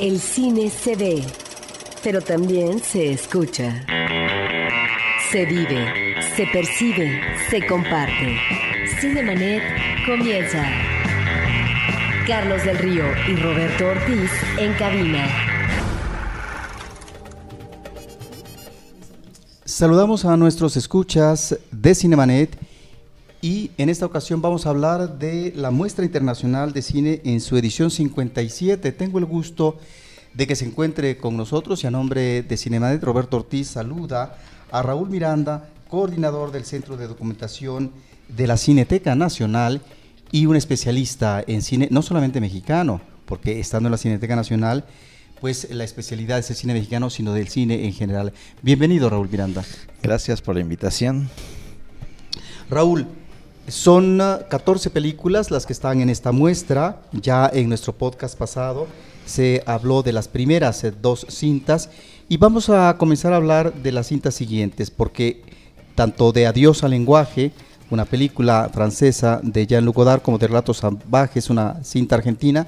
El cine se ve, pero también se escucha. Se vive, se percibe, se comparte. Cinemanet comienza. Carlos del Río y Roberto Ortiz en cabina. Saludamos a nuestros escuchas de Cinemanet en esta ocasión vamos a hablar de la muestra internacional de cine en su edición 57. Tengo el gusto de que se encuentre con nosotros y a nombre de Cinemanet Roberto Ortiz saluda a Raúl Miranda, coordinador del Centro de Documentación de la Cineteca Nacional y un especialista en cine, no solamente mexicano, porque estando en la Cineteca Nacional, pues la especialidad es el cine mexicano, sino del cine en general. Bienvenido, Raúl Miranda. Gracias por la invitación. Raúl, son 14 películas las que están en esta muestra. Ya en nuestro podcast pasado se habló de las primeras eh, dos cintas y vamos a comenzar a hablar de las cintas siguientes porque tanto de Adiós al lenguaje, una película francesa de Jean-Luc Godard, como de Relatos Salvajes, una cinta argentina,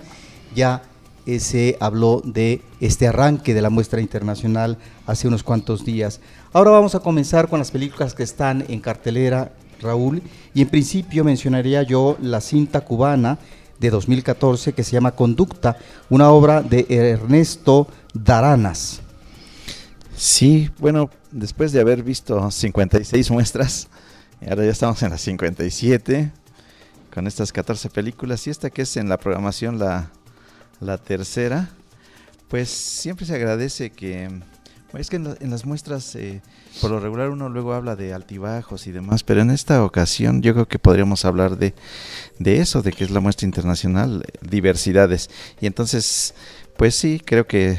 ya eh, se habló de este arranque de la muestra internacional hace unos cuantos días. Ahora vamos a comenzar con las películas que están en cartelera Raúl, y en principio mencionaría yo la cinta cubana de 2014 que se llama Conducta, una obra de Ernesto Daranas. Sí, bueno, después de haber visto 56 muestras, ahora ya estamos en las 57 con estas 14 películas y esta que es en la programación la, la tercera, pues siempre se agradece que es que en, las muestras, eh, por lo regular, uno luego habla de altibajos y demás, pero en esta ocasión yo creo que podríamos hablar de, de eso, de que es la muestra internacional, diversidades. Y entonces, pues sí, creo que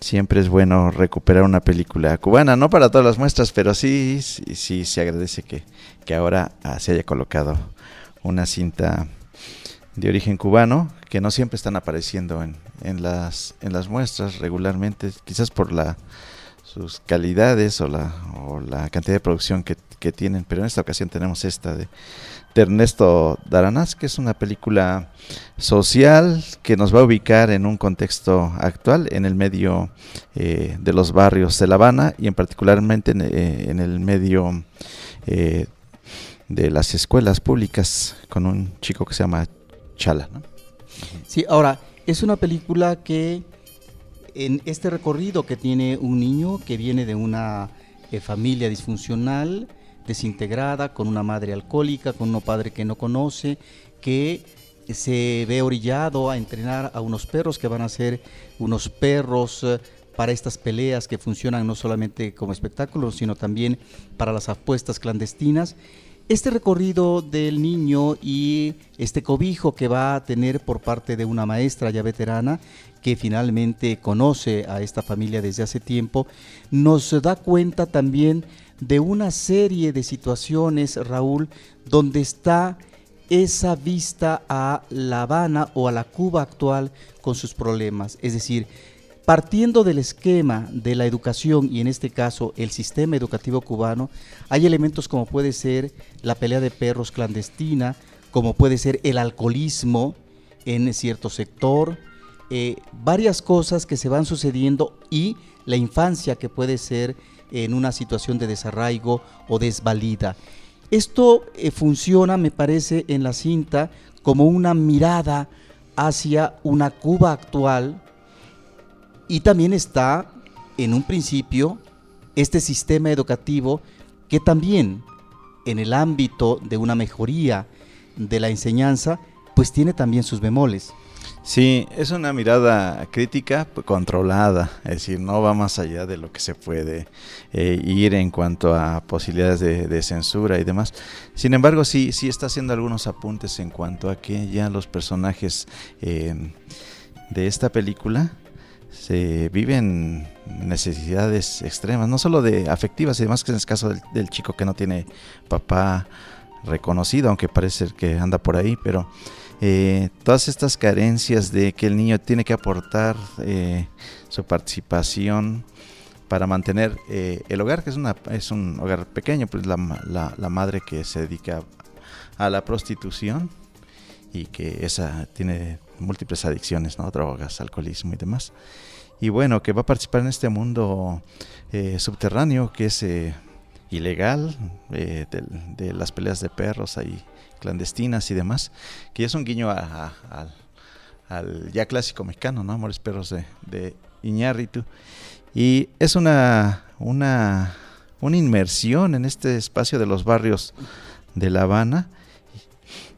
siempre es bueno recuperar una película cubana, no para todas las muestras, pero sí, sí, sí se agradece que, que ahora ah, se haya colocado una cinta de origen cubano que no siempre están apareciendo en, en, las, en las muestras regularmente, quizás por la sus calidades o la, o la cantidad de producción que, tienen, pero en esta ocasión tenemos esta de, Ernesto Daranás, que es una película social que nos va a ubicar en un contexto actual, en el medio eh, de los barrios de La Habana y en particularmente en, eh, el medio eh, de las escuelas públicas, con un chico que se llama Chala. Sí, ahora, es una película que en este recorrido que tiene un niño que viene de una eh, familia disfuncional, desintegrada, con una madre alcohólica, con un padre que no conoce, que se ve orillado a entrenar a unos perros que van a ser unos perros eh, para estas peleas que funcionan no solamente como espectáculo, sino también para las apuestas clandestinas. Este recorrido del niño y este cobijo que va a tener por parte de una maestra ya veterana que finalmente conoce a esta familia desde hace tiempo, nos da cuenta también de una serie de situaciones, Raúl, donde está esa vista a La Habana o a la Cuba actual con sus problemas. Es decir, partiendo del esquema de la educación y en este caso el sistema educativo cubano, hay elementos como puede ser la pelea de perros clandestina, como puede ser el alcoholismo en cierto sector, eh, varias cosas que se van sucediendo y la infancia que puede ser en una situación de desarraigo o desvalida. Esto eh, funciona, me parece, en la cinta como una mirada hacia una Cuba actual y también está en un principio este sistema educativo que también en el ámbito de una mejoría de la enseñanza, pues tiene también sus bemoles. Sí, es una mirada crítica controlada, es decir, no va más allá de lo que se puede eh, ir en cuanto a posibilidades de, censura y demás. Sin embargo, sí, sí está haciendo algunos apuntes en cuanto a que ya los personajes eh, de esta película se viven necesidades extremas, no solo de afectivas y demás, que es el caso del, del chico que no tiene papá reconocido, aunque parece que anda por ahí, pero eh, todas estas carencias de que el niño tiene que aportar eh, su participación para mantener eh, el hogar, que es, una, es un hogar pequeño, pues la, la, madre que se dedica a la prostitución y que esa tiene múltiples adicciones, ¿no? drogas, alcoholismo y demás. Y bueno, que va a participar en este mundo eh, subterráneo que es eh, ilegal, de, de, las peleas de perros ahí clandestinas y demás, que es un guiño al ya clásico mexicano, ¿no? Amores Perros de, de Iñárritu. Y es una, una, una inmersión en este espacio de los barrios de La Habana,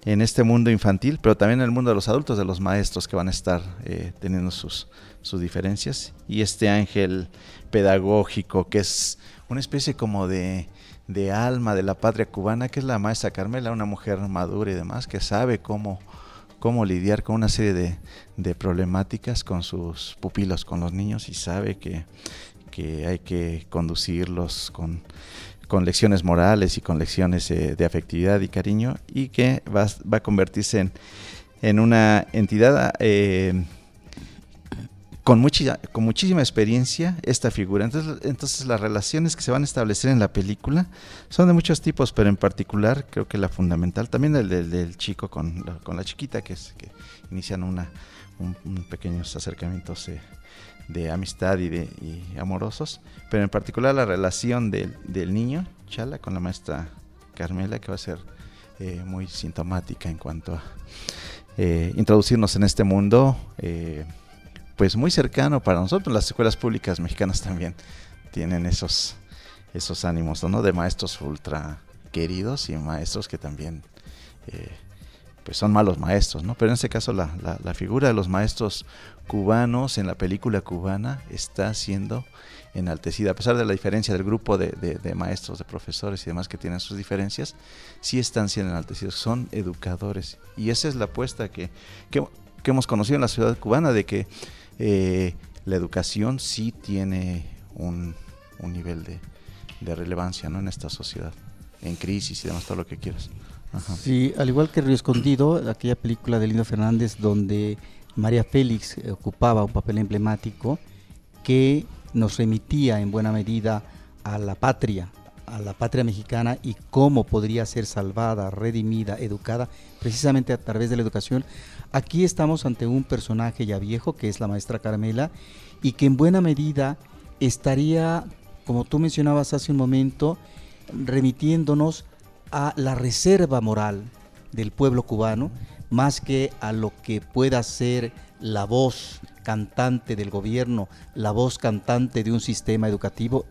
en este mundo infantil, pero también en el mundo de los adultos, de los maestros que van a estar eh, teniendo sus, sus diferencias. Y este ángel pedagógico, que es una especie como de, de alma de la patria cubana, que es la maestra Carmela, una mujer madura y demás, que sabe cómo, cómo lidiar con una serie de, de problemáticas con sus pupilos, con los niños, y sabe que, que hay que conducirlos con, con lecciones morales y con lecciones eh, de afectividad y cariño, y que va, va a convertirse en, en una entidad eh, con, mucha, con muchísima experiencia esta figura. Entonces, entonces las relaciones que se van a establecer en la película son de muchos tipos, pero en particular creo que la fundamental, también el del, chico con la, con la chiquita, que, es, que inician una, un, pequeños acercamientos eh, de amistad y, de, y amorosos, pero en particular la relación del, del niño, Chala, con la maestra Carmela, que va a ser eh, muy sintomática en cuanto a eh, introducirnos en este mundo pues muy cercano para nosotros. Las escuelas públicas mexicanas también tienen esos, esos ánimos, ¿no? De maestros ultra queridos y maestros que también eh, pues son malos maestros, ¿no? Pero en este caso la, la, figura de los maestros cubanos en la película cubana está siendo enaltecida. A pesar de la diferencia del grupo de, de, maestros, de profesores y demás que tienen sus diferencias, sí están siendo enaltecidos, son educadores. Y esa es la apuesta que, que hemos conocido en la ciudad cubana de que eh, la educación sí tiene un, nivel de, relevancia ¿no? en esta sociedad, en crisis y demás, todo lo que quieras. Sí, al igual que Río Escondido, aquella película de Lindo Fernández donde María Félix ocupaba un papel emblemático que nos remitía en buena medida a la patria, a la patria mexicana y cómo podría ser salvada, redimida, educada, precisamente a través de la educación. Aquí estamos ante un personaje ya viejo, que es la maestra Carmela, y que en buena medida estaría, como tú mencionabas hace un momento, remitiéndonos a la reserva moral del pueblo cubano, más que a lo que pueda ser la voz cantante del gobierno, la voz cantante de un sistema educativo,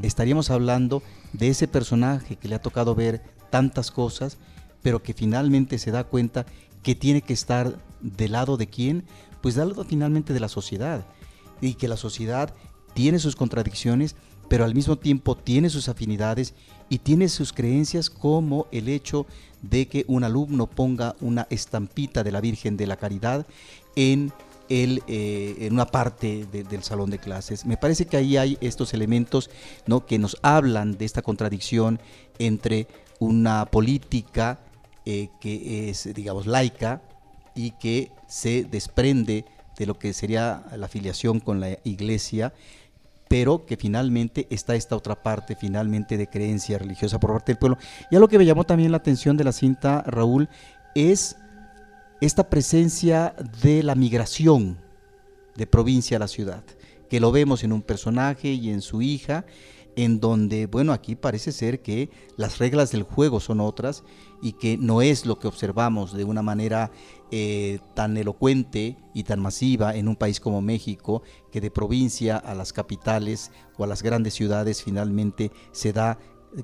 estaríamos hablando de ese personaje que le ha tocado ver tantas cosas, pero que finalmente se da cuenta que tiene que estar del lado de quién, pues del lado finalmente de la sociedad, y que la sociedad tiene sus contradicciones, pero al mismo tiempo tiene sus afinidades y tiene sus creencias como el hecho de que un alumno ponga una estampita de la Virgen de la Caridad en eh, en una parte del salón de clases. Me parece que ahí hay estos elementos ¿no? que nos hablan de esta contradicción entre una política eh, que es, digamos, laica y que se desprende de lo que sería la afiliación con la iglesia, pero que finalmente está esta otra parte finalmente de creencia religiosa por parte del pueblo. Y lo que me llamó también la atención de la cinta, Raúl, es esta presencia de la migración de provincia a la ciudad, que lo vemos en un personaje y en su hija, en donde, bueno, aquí parece ser que las reglas del juego son otras y que no es lo que observamos de una manera eh, tan elocuente y tan masiva en un país como México, que de provincia a las capitales o a las grandes ciudades finalmente se da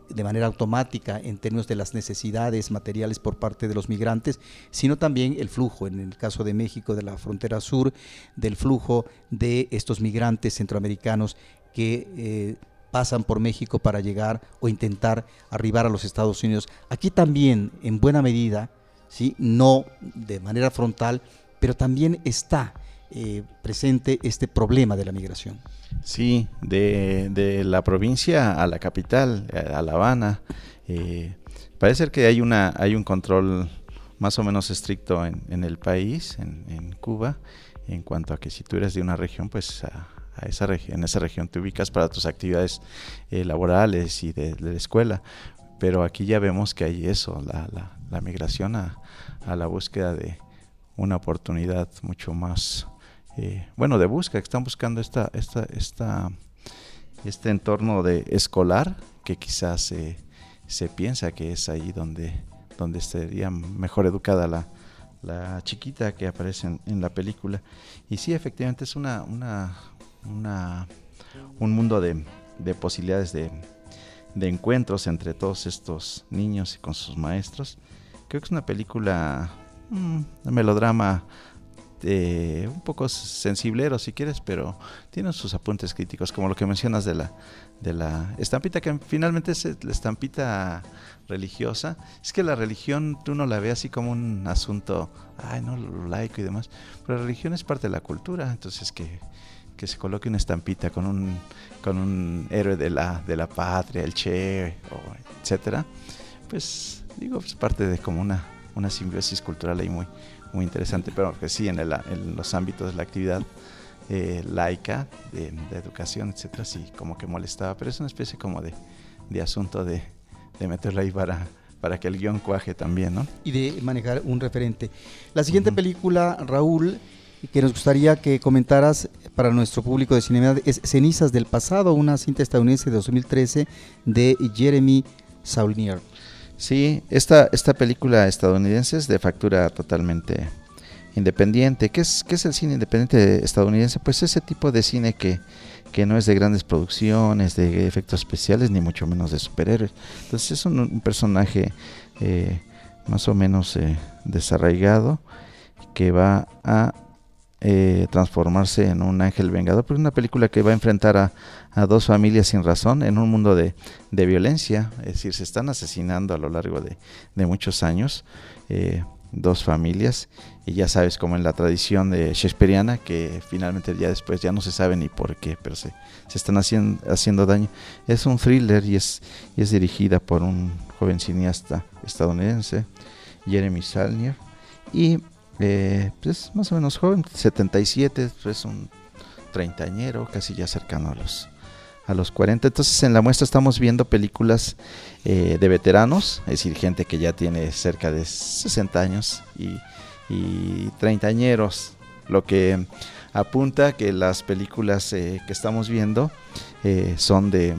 de manera automática en términos de las necesidades materiales por parte de los migrantes, sino también el flujo, en el caso de México, de la frontera sur, del flujo de estos migrantes centroamericanos que eh, pasan por México para llegar o intentar arribar a los Estados Unidos. Aquí también, en buena medida, ¿sí? no de manera frontal, pero también está eh, presente este problema de la migración. Sí, de, la provincia a la capital, a La Habana. Eh, parece que hay, una, hay un control más o menos estricto en, el país, en, Cuba, en cuanto a que si tú eres de una región, pues a, esa en esa región te ubicas para tus actividades eh, laborales y de, la escuela. Pero aquí ya vemos que hay eso, la, la, migración a, a la búsqueda de una oportunidad mucho más, eh, bueno, de búsqueda, que están buscando esta, esta, esta, este entorno de escolar que quizás se piensa que es ahí donde, donde sería mejor educada la, la chiquita que aparece en, la película. Y sí, efectivamente es una, una, una un mundo de, de posibilidades de, de, encuentros entre todos estos niños y con sus maestros. Creo que es una película, un mm, melodrama eh, un poco sensiblero si quieres, pero tiene sus apuntes críticos, como lo que mencionas de la, de la estampita, que finalmente es la estampita religiosa. Es que la religión tú no la ves así como un asunto, ay, no, laico y demás, pero la religión es parte de la cultura, entonces que, que se coloque una estampita con un, con un héroe de la, de la patria, el Che, o etcétera, pues digo, es parte de como una, una simbiosis cultural ahí muy, muy interesante, pero que sí, en, el, en los ámbitos de la actividad eh, laica, de, educación, etcétera, sí, como que molestaba, pero es una especie como de, de asunto de, de meterla ahí para, para que el guion cuaje también, ¿no? Y de manejar un referente. La siguiente película, Raúl, que nos gustaría que comentaras para nuestro público de cinema es Cenizas del Pasado, una cinta estadounidense de 2013 de Jeremy Saulnier. Sí, esta, esta película estadounidense es de factura totalmente independiente. ¿Qué es, qué es el cine independiente estadounidense? Pues ese tipo de cine que, que no es de grandes producciones, de efectos especiales, ni mucho menos de superhéroes. Entonces es un, personaje eh, más o menos eh, desarraigado que va a eh, transformarse en un ángel vengador, porque es una película que va a enfrentar a, dos familias sin razón en un mundo de, violencia, es decir, se están asesinando a lo largo de, muchos años eh, dos familias, y ya sabes, como en la tradición de Shakespeareana, que finalmente ya después ya no se sabe ni por qué, pero se, se están haciendo, haciendo daño. Es un thriller y es, y es dirigida por un joven cineasta estadounidense, Jeremy Salnier, y eh, pues más o menos joven, 77, pues un treintañero, casi ya cercano a los, a los 40. Entonces en la muestra estamos viendo películas eh, de veteranos, es decir, gente que ya tiene cerca de 60 años y, treintañeros, lo que apunta que las películas eh, que estamos viendo eh, son de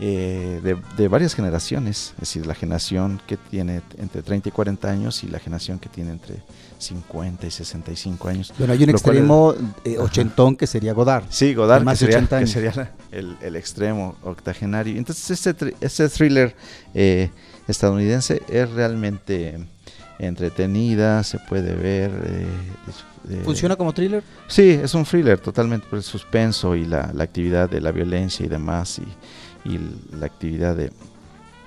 eh, de, varias generaciones, es decir, la generación que tiene entre 30 y 40 años y la generación que tiene entre 50 y 65 años. Bueno, hay un extremo eh, ochentón que sería Godard. Sí, Godard, que sería, que sería el, el, extremo octogenario. Entonces, este, este thriller eh, estadounidense es realmente entretenida, se puede ver. ¿Funciona como thriller? Sí, es un thriller totalmente por el suspenso y la, la actividad de la violencia y demás. Y, y la actividad de,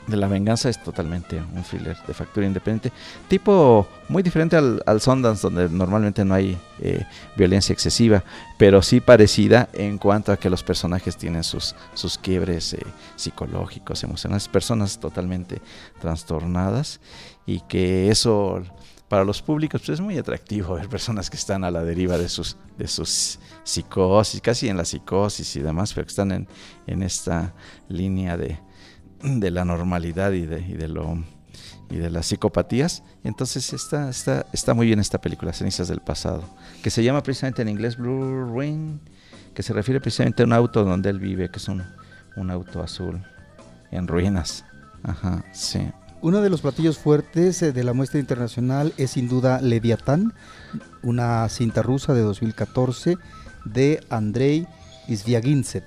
la venganza es totalmente un thriller de factura independiente, tipo muy diferente al, al Sundance, donde normalmente no hay eh, violencia excesiva, pero sí parecida en cuanto a que los personajes tienen sus, sus quiebres eh, psicológicos, emocionales, personas totalmente trastornadas y que eso para los públicos pues es muy atractivo ver personas que están a la deriva de sus, de sus psicosis, casi en la psicosis y demás, pero que están en, en esta línea de, de la normalidad y de, y de lo y de las psicopatías. Entonces está, está, está muy bien esta película, Cenizas del Pasado, que se llama precisamente en inglés Blue Ruin, que se refiere precisamente a un auto donde él vive, que es un, un auto azul en ruinas. Ajá, sí. Uno de los platillos fuertes eh, de la muestra internacional es sin duda Leviatán, una cinta rusa de 2014 de Andrei Sviagintsev.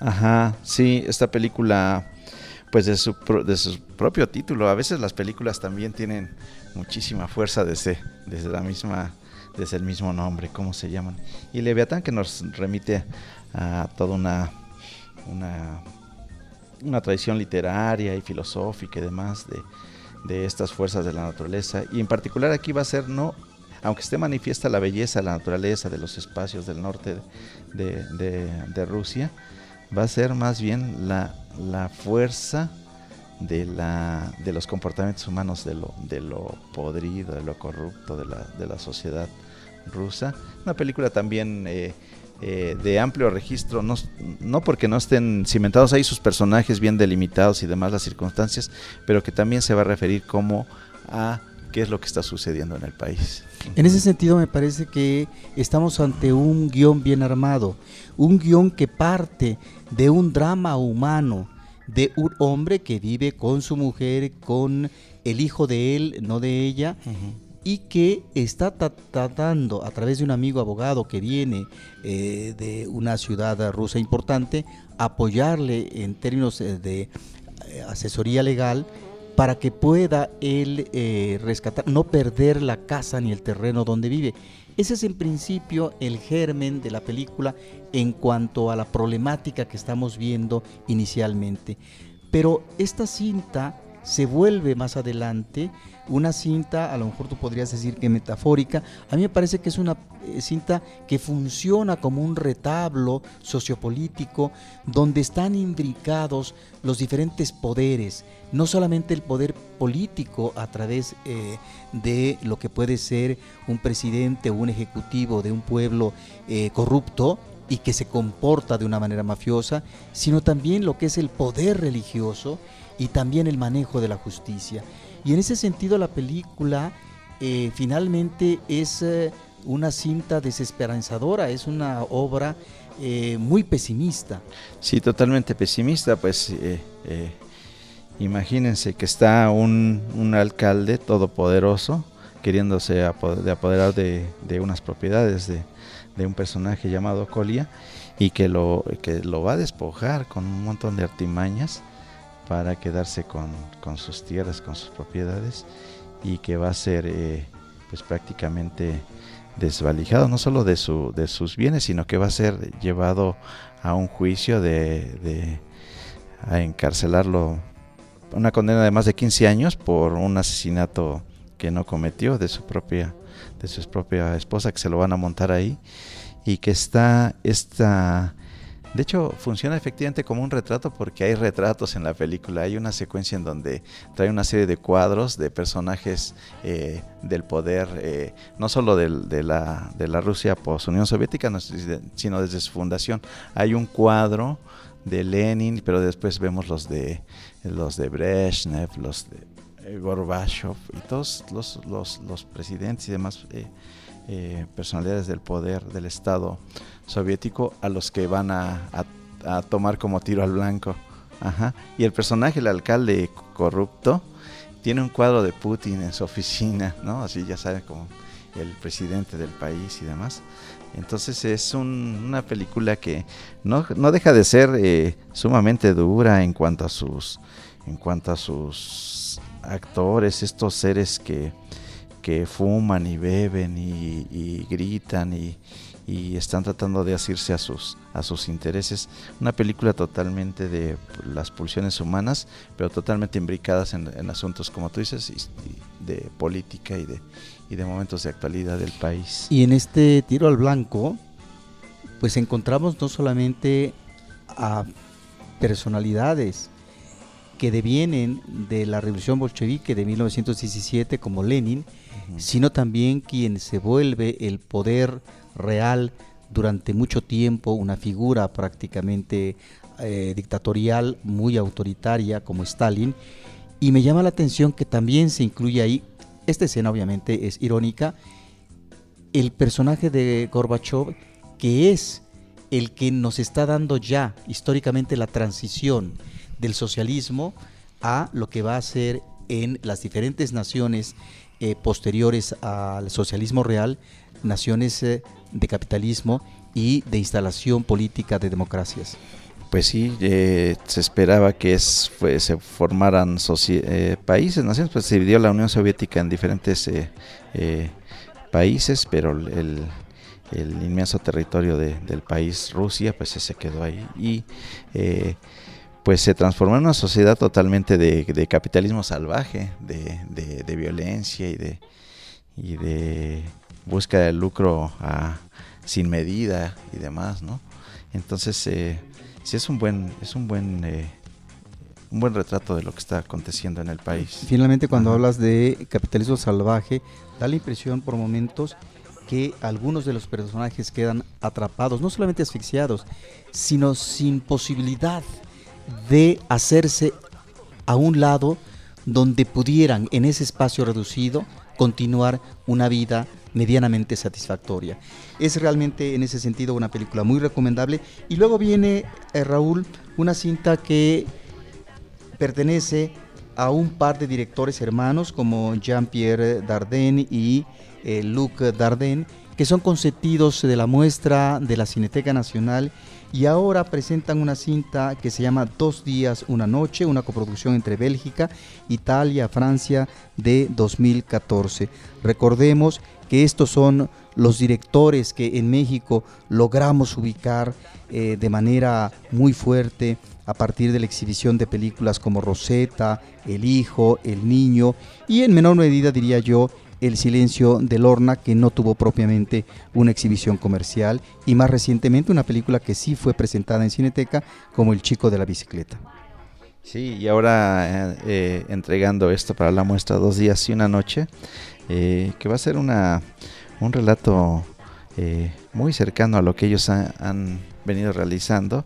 Ajá, sí, esta película, pues de su, de su propio título, a veces las películas también tienen muchísima fuerza desde, desde la misma, desde el mismo nombre, ¿cómo se llaman? Y Leviatán que nos remite a toda una, una una tradición literaria y filosófica y demás de, de, estas fuerzas de la naturaleza. Y en particular aquí va a ser, no, aunque esté manifiesta la belleza la naturaleza de los espacios del norte de, Rusia, va a ser más bien la, fuerza de, los comportamientos humanos, de lo, de lo podrido, de lo corrupto de la, de la sociedad rusa. Una película también eh, eh, de amplio registro, no, no porque no estén cimentados ahí sus personajes bien delimitados y demás las circunstancias, pero que también se va a referir como a qué es lo que está sucediendo en el país. En ese sentido me parece que estamos ante un guion bien armado, un guion que parte de un drama humano, de un hombre que vive con su mujer, con el hijo de él, no de ella, y que está tratando a través de un amigo abogado que viene eh, de una ciudad rusa importante, apoyarle en términos eh, de eh, asesoría legal para que pueda él rescatar, no perder la casa ni el terreno donde vive. Ese es en principio el germen de la película en cuanto a la problemática que estamos viendo inicialmente. Pero esta cinta se vuelve más adelante una cinta, a lo mejor tú podrías decir que metafórica, a mí me parece que es una eh, cinta que funciona como un retablo sociopolítico donde están imbricados los diferentes poderes, no solamente el poder político a través eh, de lo que puede ser un presidente o un ejecutivo de un pueblo eh, corrupto, y que se comporta de una manera mafiosa, sino también lo que es el poder religioso y también el manejo de la justicia. Y en ese sentido la película eh, finalmente es eh, una cinta desesperanzadora, es una obra muy pesimista. Sí, totalmente pesimista, pues imagínense que está un, un, alcalde todopoderoso queriéndose apoderar de, de unas propiedades de, de, un personaje llamado Colia y que lo, que lo va a despojar con un montón de artimañas para quedarse con, sus tierras, con sus propiedades y que va a ser eh, pues prácticamente desvalijado no solo de, su, de sus bienes, sino que va a ser llevado a un juicio de, de a encarcelarlo, una condena de más de 15 años por un asesinato que no cometió de su propia de su propia esposa que se lo van a montar ahí y que está esta de hecho, funciona efectivamente como un retrato porque hay retratos en la película. Hay una secuencia en donde trae una serie de cuadros de personajes eh, del poder, eh, no solo de, la, de la Rusia post-Unión Soviética, sino desde su fundación. Hay un cuadro de Lenin, pero después vemos los de, los de Brezhnev, los de eh, Gorbachev y todos los, los, los presidentes y demás personalidades del poder del Estado soviético a los que van a, tomar como tiro al blanco. Ajá. Y el personaje, el alcalde corrupto, tiene un cuadro de Putin en su oficina, ¿no? Así ya saben, como el presidente del país y demás. Entonces es una película que no, deja de ser eh, sumamente dura en cuanto a sus en cuanto a sus actores, estos seres que, que fuman y beben y gritan y, y están tratando de asirse a sus, a sus intereses. Una película totalmente de las pulsiones humanas, pero totalmente imbricadas en, asuntos, como tú dices, de política y de, y de momentos de actualidad del país. Y en este tiro al blanco, pues encontramos no solamente a personalidades que devienen de la revolución bolchevique de 1917 como Lenin, sino también quien se vuelve el poder real durante mucho tiempo, una figura prácticamente eh, dictatorial, muy autoritaria como Stalin, y me llama la atención que también se incluye ahí, esta escena obviamente es irónica, el personaje de Gorbachev, que es el que nos está dando ya históricamente la transición del socialismo a lo que va a ser en las diferentes naciones eh, posteriores al socialismo real, naciones eh, de capitalismo y de instalación política de democracias. Pues sí, eh, se esperaba que se formaran eh, países, naciones, pues se dividió la Unión Soviética en diferentes eh, países, pero el, inmenso territorio del país Rusia, pues se quedó ahí y pues se transformó en una sociedad totalmente de, capitalismo salvaje, de, violencia y de busca de lucro sin medida y demás, ¿no? Entonces, eh, sí es un buen, es un buen, eh, un buen retrato de lo que está aconteciendo en el país. Finalmente, cuando hablas de capitalismo salvaje, da la impresión por momentos que algunos de los personajes quedan atrapados, no solamente asfixiados, sino sin posibilidad de hacerse a un lado donde pudieran en ese espacio reducido continuar una vida medianamente satisfactoria. Es realmente en ese sentido una película muy recomendable. Y luego viene, eh, Raúl, una cinta que pertenece a un par de directores hermanos como Jean-Pierre Dardenne y eh, Luc Dardenne, que son consentidos de la muestra de la Cineteca Nacional y ahora presentan una cinta que se llama Dos días, una noche, una coproducción entre Bélgica, Italia, Francia de 2014. Recordemos que estos son los directores que en México logramos ubicar eh, de manera muy fuerte a partir de la exhibición de películas como Rosetta, El Hijo, El Niño y en menor medida diría yo el silencio de Lorna, que no tuvo propiamente una exhibición comercial, y más recientemente una película que sí fue presentada en Cineteca, como El Chico de la Bicicleta. Sí, y ahora eh, eh, entregando esto para la muestra dos días y una noche, eh, que va a ser una, un relato muy cercano a lo que ellos han venido realizando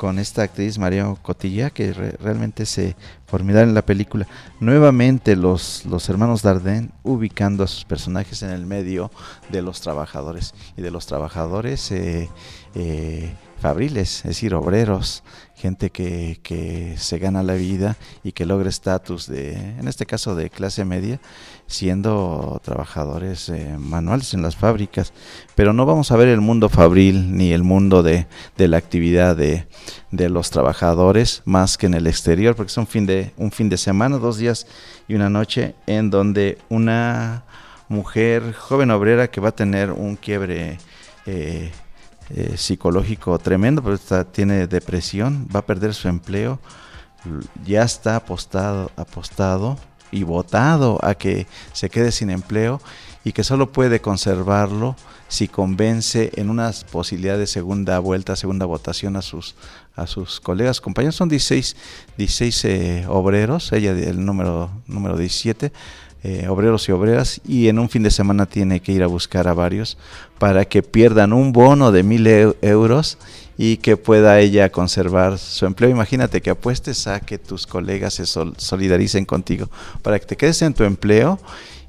con esta actriz María Cotilla, que realmente se formidable en la película. Nuevamente los, los hermanos Dardenne ubicando a sus personajes en el medio de los trabajadores y de los trabajadores eh, eh, fabriles, es decir, obreros, gente que, que, se gana la vida y que logra estatus de, en este caso de clase media, siendo trabajadores eh, manuales en las fábricas. Pero no vamos a ver el mundo fabril ni el mundo de, de la actividad de, de, los trabajadores más que en el exterior, porque es un fin, de, un fin de semana, dos días y una noche, en donde una mujer joven obrera que va a tener un quiebre eh, eh, psicológico tremendo, pero tiene depresión, va a perder su empleo, ya está apostado, apostado y votado a que se quede sin empleo y que solo puede conservarlo si convence en unas posibilidades de segunda vuelta, segunda votación a sus a sus colegas, compañeros, son 16, 16 eh, obreros, ella el número número 17 eh, obreros y obreras y en un fin de semana tiene que ir a buscar a varios para que pierdan un bono de mil euros y que pueda ella conservar su empleo. Imagínate que apuestes a que tus colegas se solidaricen contigo para que te quedes en tu empleo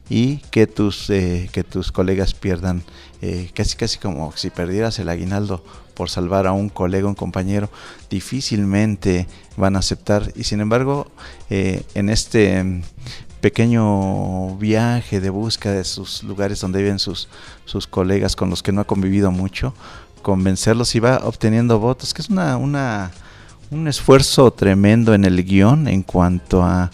y que tus, eh, que tus colegas pierdan, eh, casi casi como si perdieras el aguinaldo por salvar a un colega, un compañero, difícilmente van a aceptar. Y sin embargo, en este pequeño viaje de búsqueda de sus lugares donde viven sus, sus colegas con los que no ha convivido mucho, convencerlos y va obteniendo votos, que es una, una, un esfuerzo tremendo en el guion en cuanto a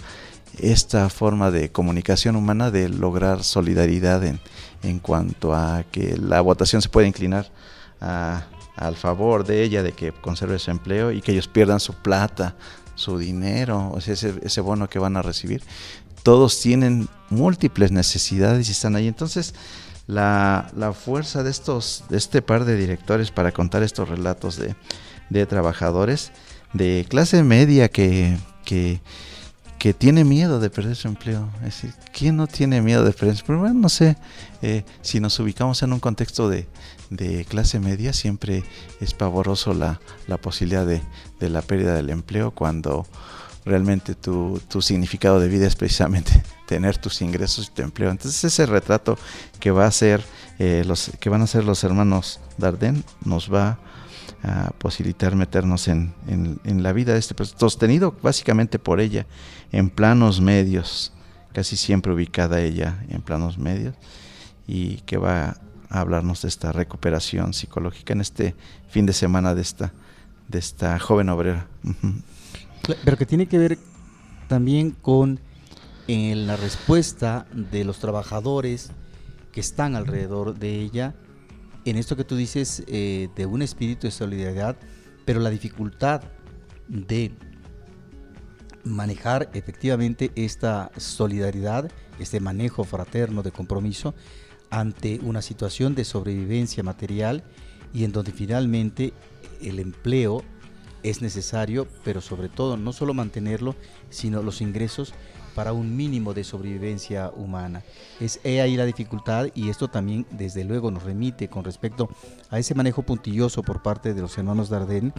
esta forma de comunicación humana de lograr solidaridad en, en cuanto a que la votación se puede inclinar al favor de ella, de que conserve su empleo y que ellos pierdan su plata, su dinero, o sea, ese, ese bono que van a recibir todos tienen múltiples necesidades y están ahí. Entonces, la, fuerza de estos, de este par de directores para contar estos relatos de, trabajadores de clase media que, que, tiene miedo de perder su empleo. Es decir, ¿quién no tiene miedo de perder su empleo? Bueno, no sé, eh, si nos ubicamos en un contexto de, clase media, siempre es pavoroso la, posibilidad de, de la pérdida del empleo cuando realmente tu, significado de vida es precisamente tener tus ingresos y tu empleo. Entonces ese retrato que va a ser eh, los que van a ser los hermanos Darden nos va a posibilitar meternos en, la vida de este sostenido básicamente por ella en planos medios, casi siempre ubicada ella en planos medios y que va a hablarnos de esta recuperación psicológica en este fin de semana de esta de esta joven obrera. Pero que tiene que ver también con eh, la respuesta de los trabajadores que están alrededor de ella en esto que tú dices eh, de un espíritu de solidaridad, pero la dificultad de manejar efectivamente esta solidaridad, este manejo fraterno de compromiso ante una situación de sobrevivencia material y en donde finalmente el empleo es necesario, pero sobre todo no solo mantenerlo, sino los ingresos para un mínimo de sobrevivencia humana. Es ahí la dificultad y esto también desde luego nos remite con respecto a ese manejo puntilloso por parte de los hermanos Dardenne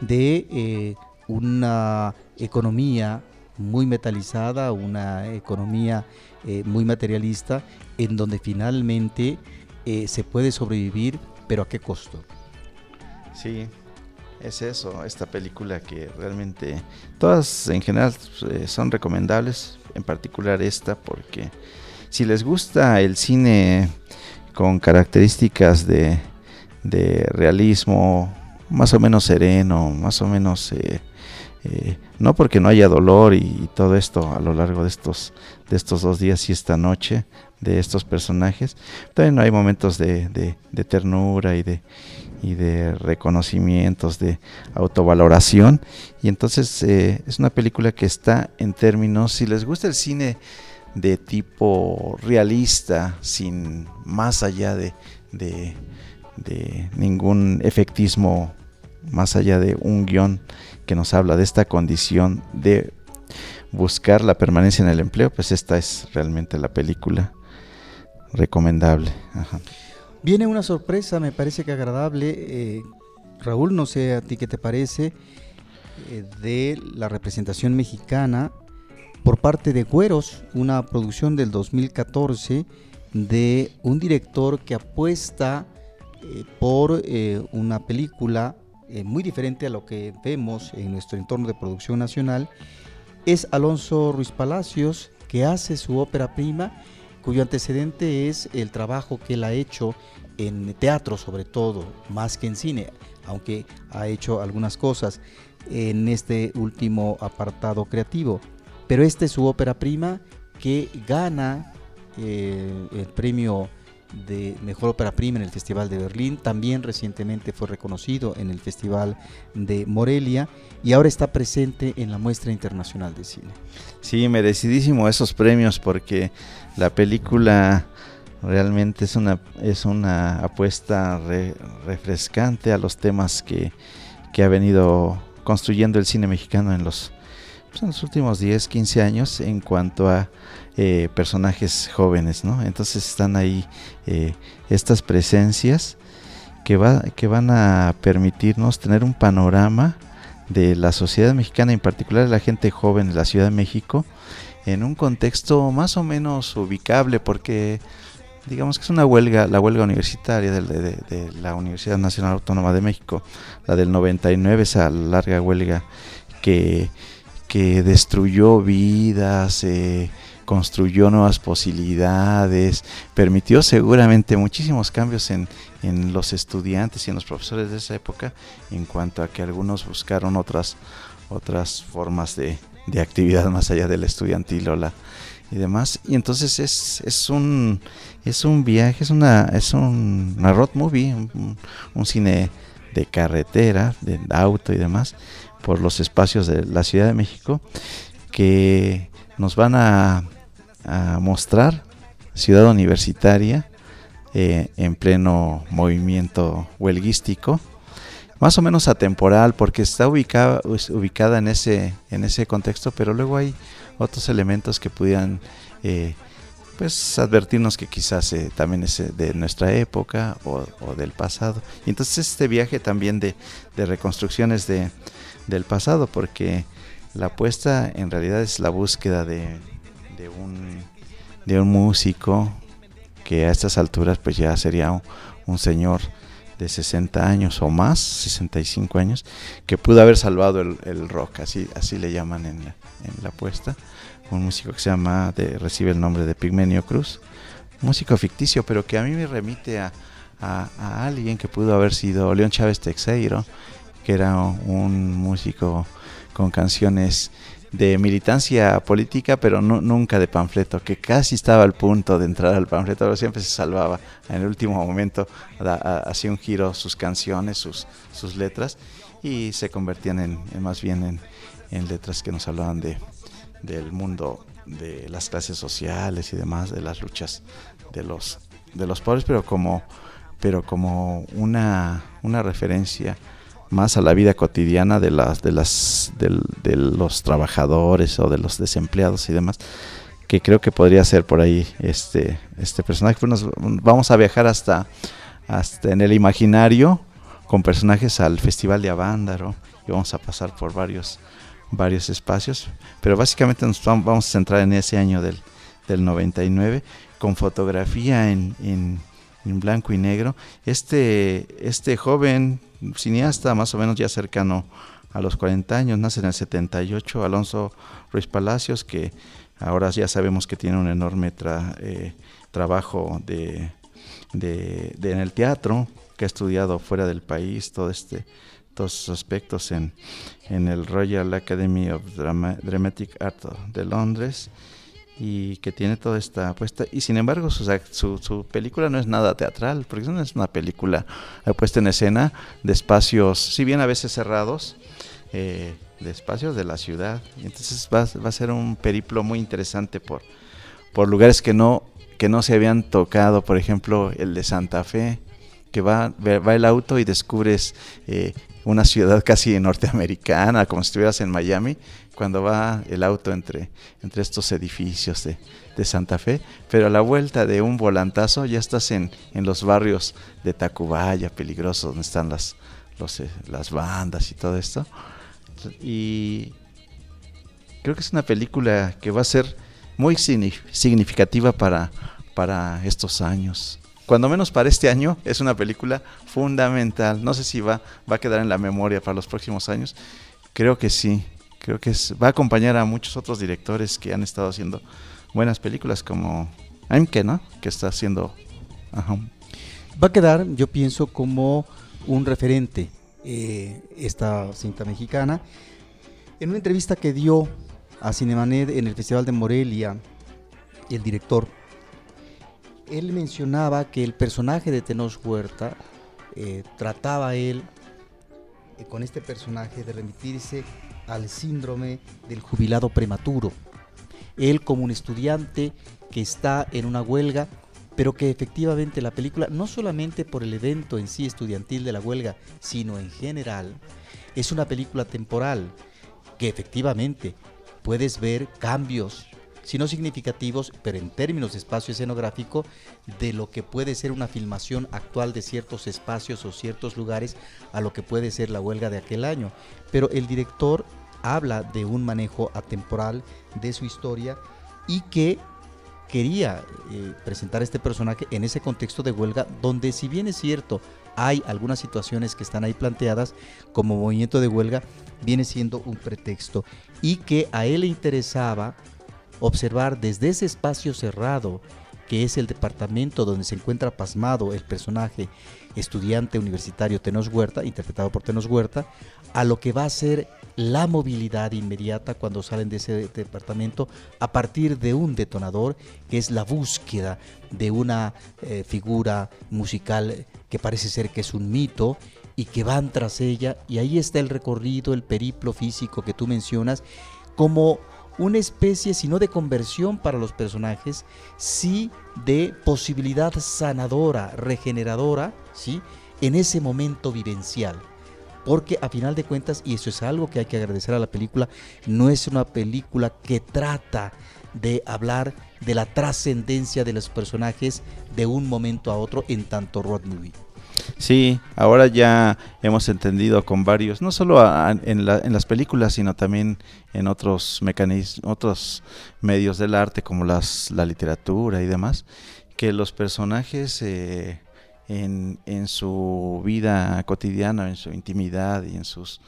de eh, una economía muy metalizada, una economía eh, muy materialista, en donde finalmente eh, se puede sobrevivir, pero ¿a qué costo? Sí, es eso, esta película que realmente todas en general eh, son recomendables, en particular esta porque si les gusta el cine con características de, de realismo más o menos sereno, más o menos eh, eh, no porque no haya dolor y, todo esto a lo largo de estos de estos dos días y esta noche de estos personajes también hay momentos de, de ternura y de y de reconocimientos, de autovaloración. Y entonces eh, es una película que está en términos, si les gusta el cine de tipo realista, sin más allá de, de, ningún efectismo, más allá de un guion que nos habla de esta condición de buscar la permanencia en el empleo, pues esta es realmente la película recomendable. Viene una sorpresa, me parece que agradable. Eh, Raúl, no sé a ti qué te parece, eh, de la representación mexicana por parte de Güeros, una producción del 2014 de un director que apuesta eh, por una película muy diferente a lo que vemos en nuestro entorno de producción nacional. Es Alonso Ruiz Palacios que hace su ópera prima cuyo antecedente es el trabajo que él ha hecho en teatro sobre todo, más que en cine, aunque ha hecho algunas cosas en este último apartado creativo. Pero esta es su ópera prima que gana eh, el premio de Mejor Ópera Prima en el Festival de Berlín, también recientemente fue reconocido en el Festival de Morelia y ahora está presente en la Muestra Internacional de Cine. Sí, merecidísimo esos premios porque la película realmente es una, es una apuesta refrescante a los temas que, ha venido construyendo el cine mexicano en los, pues, en los últimos 10, 15 años en cuanto a eh, personajes jóvenes, ¿no? Entonces están ahí eh, estas presencias que, va, que van a permitirnos tener un panorama de la sociedad mexicana, en particular de la gente joven de la Ciudad de México, en un contexto más o menos ubicable, porque digamos que es una huelga, la huelga universitaria de, la Universidad Nacional Autónoma de México, la del 99, esa larga huelga que, que destruyó vidas, eh, construyó nuevas posibilidades, permitió seguramente muchísimos cambios en, en los estudiantes y en los profesores de esa época en cuanto a que algunos buscaron otras, otras formas de, de actividad más allá del estudiantil o la, y demás. Y entonces es, es un es un viaje, es una es un, una road movie, un, cine de carretera, de auto y demás por los espacios de la Ciudad de México que nos van a, mostrar ciudad universitaria eh, en pleno movimiento huelguístico más o menos atemporal porque está ubicada, ubicada en ese en ese contexto pero luego hay otros elementos que pudieran eh, pues advertirnos que quizás eh, también es de nuestra época o, del pasado. Y entonces este viaje también de, de reconstrucciones de, del pasado, porque la apuesta en realidad es la búsqueda de, de, un, de un músico que a estas alturas pues ya sería un, señor de 60 años o más, 65 años, que pudo haber salvado el, rock, así, así le llaman en la, en la apuesta. Un músico que se llama, de, recibe el nombre de Pigmenio Cruz, músico ficticio, pero que a mí me remite a, a, alguien que pudo haber sido León Chávez Texeiro, que era un músico con canciones de militancia política, pero nunca de panfleto, que casi estaba al punto de entrar al panfleto, pero siempre se salvaba. En el último momento hacía un giro sus canciones, sus, sus letras, y se convertían en, más bien en, letras que nos hablaban de, del mundo de las clases sociales y demás, de las luchas de los, de los pobres, pero como, pero como una, una referencia más a la vida cotidiana de las de las de, los trabajadores o de los desempleados y demás que creo que podría ser por ahí este este personaje pues vamos a viajar hasta hasta en el imaginario con personajes al festival de Avándaro y vamos a pasar por varios varios espacios, pero básicamente nos vamos a centrar en ese año del, del 99 con fotografía en, en, blanco y negro. Este, este joven cineasta, más o menos ya cercano a los 40 años, nace en el 78, Alonso Ruiz Palacios, que ahora ya sabemos que tiene un enorme eh, trabajo de, en el teatro, que ha estudiado fuera del país, todo este todos estos aspectos en, en el Royal Academy of Dramatic Art de Londres y que tiene toda esta apuesta. Y sin embargo su, su, película no es nada teatral porque no es una película puesta en escena de espacios si bien a veces cerrados eh, de espacios de la ciudad. Entonces va, va, a ser un periplo muy interesante por, por lugares que no que no se habían tocado por ejemplo el de Santa Fe que va, va el auto y descubres eh, una ciudad casi norteamericana, como si estuvieras en Miami, cuando va el auto entre, entre estos edificios de, Santa Fe, pero a la vuelta de un volantazo ya estás en, en los barrios de Tacubaya, peligrosos, donde están las, eh, las bandas y todo esto. Y creo que es una película que va a ser muy significativa para, para estos años cuando menos para este año, es una película fundamental. No sé si va, va a quedar en la memoria para los próximos años. Creo que sí. Creo que va a acompañar a muchos otros directores que han estado haciendo buenas películas, como Aimke, ¿no? Que está haciendo. Va a quedar, yo pienso, como un referente eh, esta cinta mexicana. En una entrevista que dio a Cinemanet en el Festival de Morelia, el director él mencionaba que el personaje de Tenoch Huerta eh, trataba él eh, con este personaje de remitirse al síndrome del jubilado prematuro. Él como un estudiante que está en una huelga, pero que efectivamente la película, no solamente por el evento en sí estudiantil de la huelga, sino en general, es una película temporal, que efectivamente puedes ver cambios sino significativos, pero en términos de espacio escenográfico, de lo que puede ser una filmación actual de ciertos espacios o ciertos lugares a lo que puede ser la huelga de aquel año. Pero el director habla de un manejo atemporal de su historia y que quería eh, presentar este personaje en ese contexto de huelga, donde si bien es cierto, hay algunas situaciones que están ahí planteadas como movimiento de huelga, viene siendo un pretexto y que a él le interesaba observar desde ese espacio cerrado que es el departamento donde se encuentra pasmado el personaje estudiante universitario Tenos Huerta, interpretado por Tenos Huerta, a lo que va a ser la movilidad inmediata cuando salen de ese departamento a partir de un detonador que es la búsqueda de una eh, figura musical que parece ser que es un mito y que van tras ella. Y ahí está el recorrido, el periplo físico que tú mencionas como una especie, si no de conversión para los personajes, sí de posibilidad sanadora, regeneradora, ¿sí? en ese momento vivencial. Porque a final de cuentas, y eso es algo que hay que agradecer a la película, no es una película que trata de hablar de la trascendencia de los personajes de un momento a otro en tanto road movie. Sí, ahora ya hemos entendido con varios, no solo en, las películas, sino también en otros mecanismos, otros medios del arte como las, la literatura y demás, que los personajes eh, en, su vida cotidiana, en su intimidad y en sus,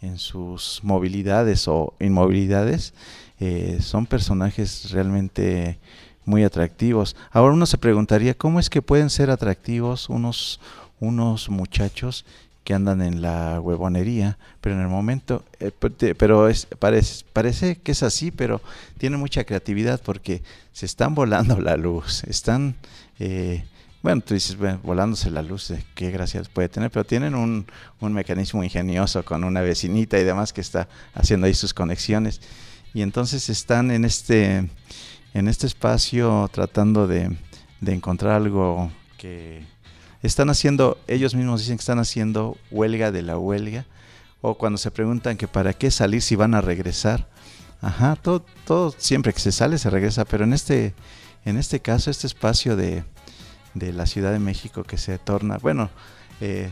en sus movilidades o inmovilidades, eh, son personajes realmente muy atractivos. Ahora uno se preguntaría, ¿cómo es que pueden ser atractivos unos unos muchachos que andan en la huevonería, pero en el momento, eh, pero es, parece, parece que es así, pero tiene mucha creatividad porque se están volando la luz, están, eh, bueno, tú dices, volándose la luz, eh, qué gracia puede tener, pero tienen un, un mecanismo ingenioso con una vecinita y demás que está haciendo ahí sus conexiones. Y entonces están en este, en este espacio tratando de, de encontrar algo que están haciendo, ellos mismos dicen que están haciendo huelga de la huelga, o cuando se preguntan que para qué salir si van a regresar. Ajá, todo, todo siempre que se sale se regresa, pero en este, en este caso, este espacio de, de la Ciudad de México que se torna, bueno, eh,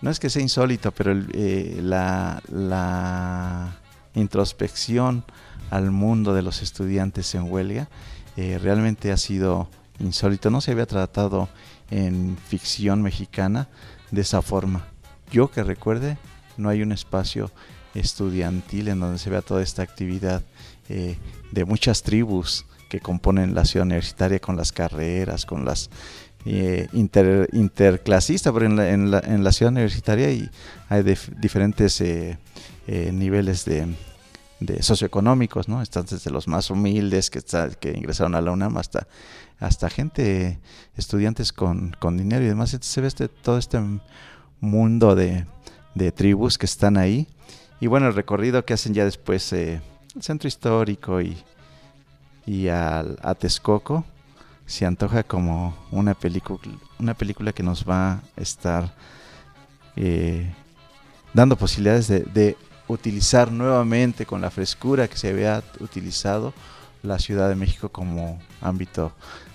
no es que sea insólito, pero eh, la, la introspección al mundo de los estudiantes en huelga. Eh, realmente ha sido insólito, no se había tratado en ficción mexicana de esa forma. Yo que recuerde, no hay un espacio estudiantil en donde se vea toda esta actividad eh, de muchas tribus que componen la ciudad universitaria con las carreras, con las eh, inter, interclasistas, pero en la, ciudad universitaria hay, hay diferentes eh, niveles de, socioeconómicos, ¿no? Están desde los más humildes que, que ingresaron a la UNAM hasta, hasta gente, estudiantes con, dinero y demás. se ve este, todo este mundo de, de tribus que están ahí y bueno, el recorrido que hacen ya después eh, el centro histórico y, y al, a Texcoco se antoja como una película, una película que nos va a estar eh, dando posibilidades de, utilizar nuevamente con la frescura que se había utilizado la Ciudad de México como ámbito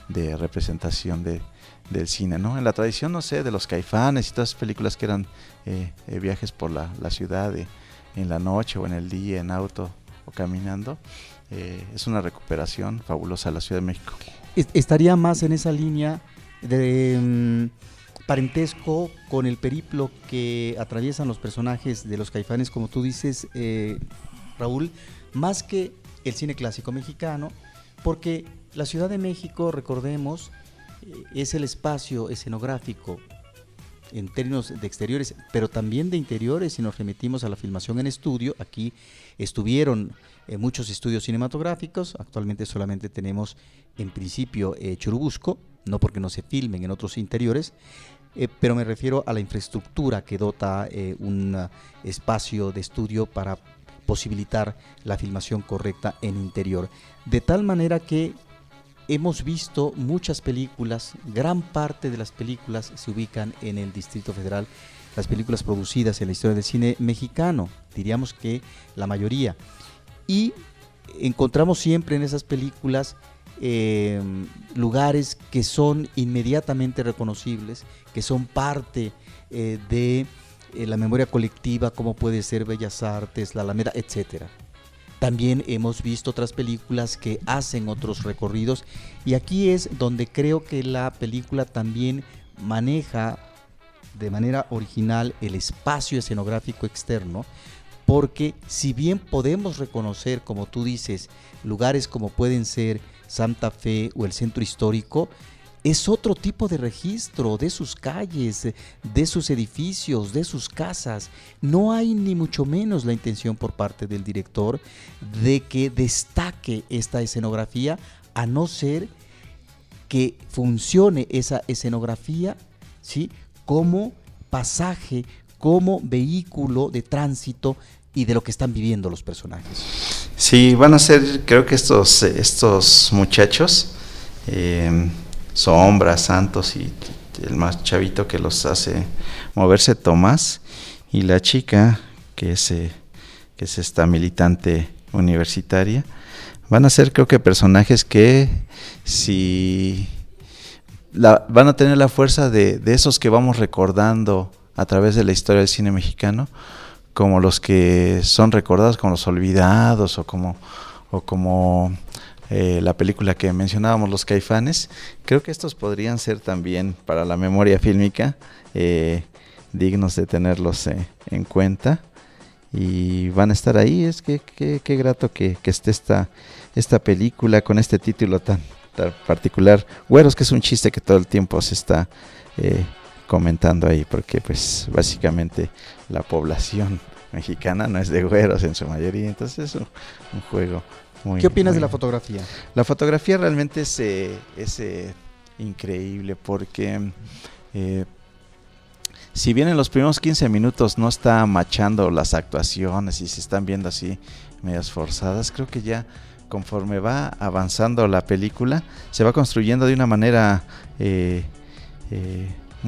de representación de, del cine, ¿no? En la tradición, no sé, de los caifanes y todas esas películas que eran eh, viajes por la, la ciudad de, en la noche o en el día, en auto o caminando, eh, es una recuperación fabulosa de la Ciudad de México. Estaría más en esa línea de mm, parentesco con el periplo que atraviesan los personajes de los caifanes, como tú dices, eh, Raúl, más que el cine clásico mexicano, porque la Ciudad de México, recordemos, eh, es el espacio escenográfico en términos de exteriores, pero también de interiores, si nos remitimos a la filmación en estudio, aquí estuvieron eh, muchos estudios cinematográficos, actualmente solamente tenemos en principio Churubusco, no porque no se filmen en otros interiores, eh, pero me refiero a la infraestructura que dota un espacio de estudio para posibilitar la filmación correcta en interior. De tal manera que hemos visto muchas películas, gran parte de las películas se ubican en el Distrito Federal, las películas producidas en la historia del cine mexicano, diríamos que la mayoría. Y encontramos siempre en esas películas eh, lugares que son inmediatamente reconocibles, que son parte eh, de eh, la memoria colectiva, como puede ser Bellas Artes, la Alameda, etcétera. También hemos visto otras películas que hacen otros recorridos y aquí es donde creo que la película también maneja de manera original el espacio escenográfico externo, porque si bien podemos reconocer, como tú dices, lugares como pueden ser Santa Fe o el centro histórico, es otro tipo de registro de sus calles, de sus edificios, de sus casas. No hay ni mucho menos la intención por parte del director de que destaque esta escenografía, a no ser que funcione esa escenografía ¿sí? como pasaje, como vehículo de tránsito y de lo que están viviendo los personajes. Sí, van a ser, creo que estos, estos muchachos, eh, Sombra, Santos y el más chavito que los hace moverse, Tomás, y la chica, que es, eh, que es esta militante universitaria, van a ser creo que personajes que si van a tener la fuerza de, de, esos que vamos recordando a través de la historia del cine mexicano, como los que son recordados como los olvidados o como, o como eh, la película que mencionábamos, Los Caifanes, creo que estos podrían ser también para la memoria fílmica eh, dignos de tenerlos eh, en cuenta y van a estar ahí. Es que qué grato que, esté esta, esta película con este título tan, tan, particular. Güeros, que es un chiste que todo el tiempo se está comentando ahí, porque pues básicamente la población mexicana no es de güeros en su mayoría, entonces es un juego ¿Qué opinas de la fotografía? La fotografía realmente es, eh, eh, increíble porque eh, si bien en los primeros 15 minutos no está machando las actuaciones y se están viendo así medias forzadas, creo que ya conforme va avanzando la película se va construyendo de una manera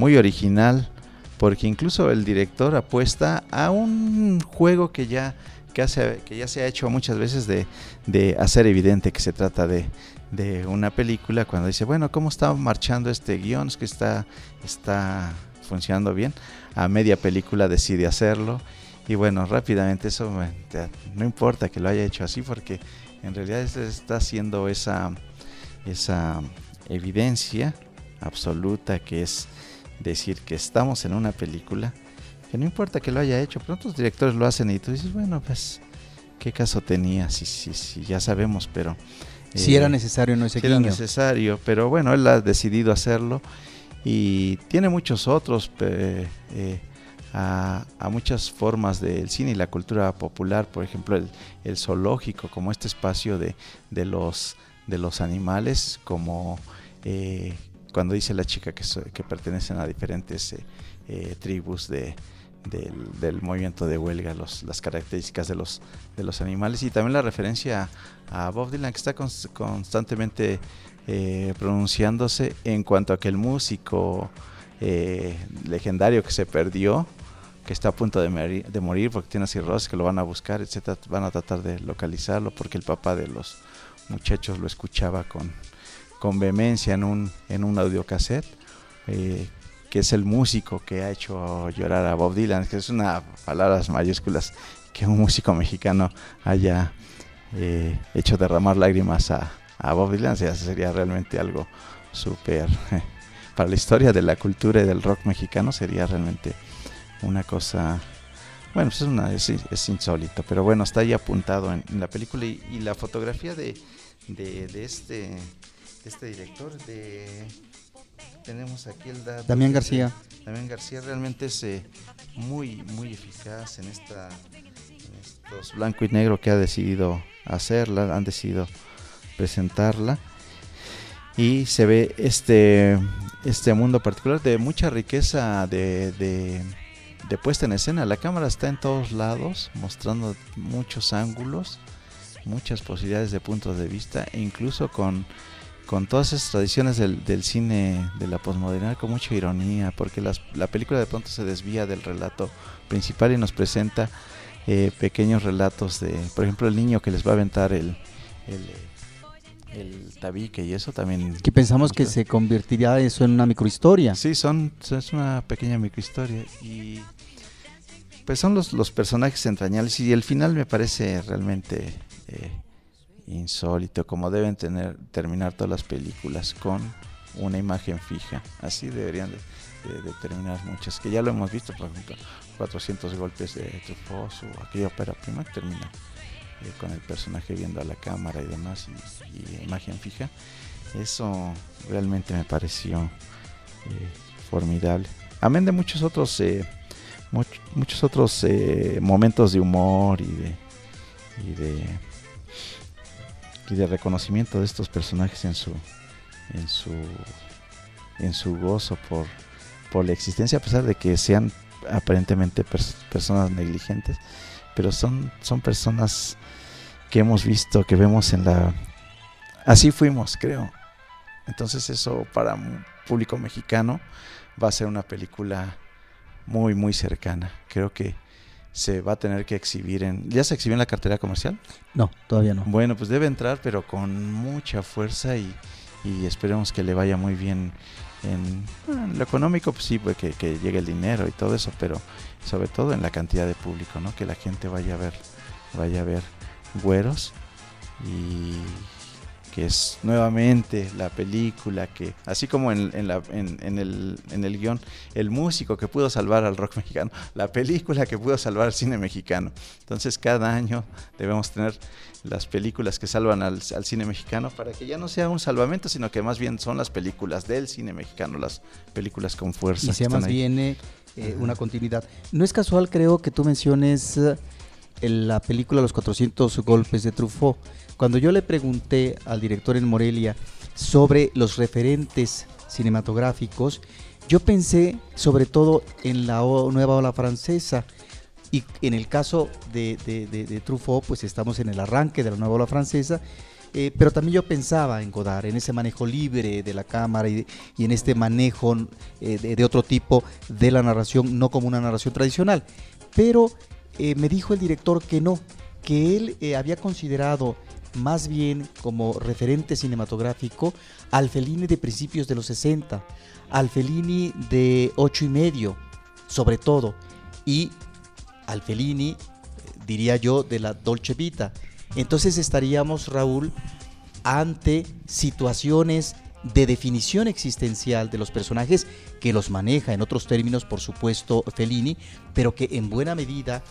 muy original porque incluso el director apuesta a un juego que ya que, hace, que ya se ha hecho muchas veces de, de hacer evidente que se trata de, de, una película cuando dice, bueno, ¿cómo está marchando este guion? Es que está, está funcionando bien. A media película decide hacerlo Y bueno, rápidamente eso no importa que lo haya hecho así porque en realidad está haciendo esa, esa evidencia absoluta que es decir que estamos en una película, que no importa que lo haya hecho, pero otros directores lo hacen y tú dices, bueno, pues, ¿qué caso tenía? Sí, sí, sí, ya sabemos, pero... si era eh, necesario no ese si era necesario, pero bueno, él ha decidido hacerlo y tiene muchos otros... Eh, a, muchas formas del cine y la cultura popular, por ejemplo el, zoológico como este espacio de, de, los, de los animales, como eh, cuando dice la chica que, que pertenecen a diferentes eh, eh, tribus de, del, movimiento de huelga, las características de los, de los animales y también la referencia a Bob Dylan que está constantemente pronunciándose en cuanto a que el músico legendario que se perdió que está a punto de, morir, de morir porque tiene cirrosis, que lo van a buscar, etcétera, van a tratar de localizarlo porque el papá de los muchachos lo escuchaba con, con vehemencia en un, en un audiocassette, eh, que es el músico que ha hecho llorar a Bob Dylan, que es una palabras mayúsculas que un músico mexicano haya eh, hecho derramar lágrimas a, a Bob Dylan, sería realmente algo súper, para la historia de la cultura y del rock mexicano sería realmente una cosa bueno, pues es, una, es, insólito, pero bueno, está ahí apuntado en, la película y, la fotografía de, de, este, este director, de, tenemos aquí el dato. Damián García. Damián García realmente es eh, muy, muy eficaz en, esta, estos blanco y negro que ha decidido hacerla, han decidido presentarla y se ve este, este mundo particular de mucha riqueza de de puesta en escena. La cámara está en todos lados, mostrando muchos ángulos, muchas posibilidades de puntos de vista, e incluso con, con todas esas tradiciones del, del cine de la posmodernidad con mucha ironía, porque la película de pronto se desvía del relato principal y nos presenta eh, pequeños relatos de, por ejemplo, el niño que les va a aventar el, el el tabique y eso también. Que pensamos que se convertiría eso en una microhistoria. Sí, son, es una pequeña microhistoria y pues son los, los personajes entrañables y el final me parece realmente eh, insólito, como deben tener terminar todas las películas con una imagen fija. Así deberían de, terminar muchas, que ya lo hemos visto, por ejemplo, 400 golpes de Truffaut o aquella ópera prima que termina eh, con el personaje viendo a la cámara y demás y, imagen fija. Eso realmente me pareció eh, formidable. Amén de muchos otros muchos otros eh, momentos de humor y de, y de y de reconocimiento de estos personajes en su en su en su gozo por, por la existencia a pesar de que sean aparentemente personas negligentes pero son son personas que hemos visto que vemos en la así fuimos creo entonces eso para un público mexicano va a ser una película muy, muy cercana. Creo que se va a tener que exhibir en... ¿Ya se exhibió en la cartera comercial? No, todavía no. Bueno, pues debe entrar, pero con mucha fuerza y, y esperemos que le vaya muy bien en, lo económico, pues sí, pues que, que, llegue el dinero y todo eso, pero sobre todo en la cantidad de público, ¿no? Que la gente vaya a ver, vaya a ver güeros y que es nuevamente la película que, así como en, en, la, en, el, en el guion, el músico que pudo salvar al rock mexicano, la película que pudo salvar al cine mexicano. Entonces cada año debemos tener las películas que salvan al, cine mexicano para que ya no sea un salvamento, sino que más bien son las películas del cine mexicano, las películas con fuerza. Y sea más bien eh, una continuidad. No es casual, creo, que tú menciones eh, la película Los 400 golpes de Truffaut cuando yo le pregunté al director en Morelia sobre los referentes cinematográficos, yo pensé sobre todo en la nueva ola francesa. Y en el caso de, Truffaut, pues estamos en el arranque de la nueva ola francesa, eh, pero también yo pensaba en Godard, en ese manejo libre de la cámara y, en este manejo eh, de, otro tipo de la narración, no como una narración tradicional. Pero eh, me dijo el director que no, que él había considerado más bien como referente cinematográfico al Fellini de principios de los 60, al Fellini de ocho y medio, sobre todo, y al Fellini, diría yo, de la Dolce Vita. Entonces estaríamos, Raúl, ante situaciones de definición existencial de los personajes que los maneja en otros términos, por supuesto, Fellini, pero que en buena medida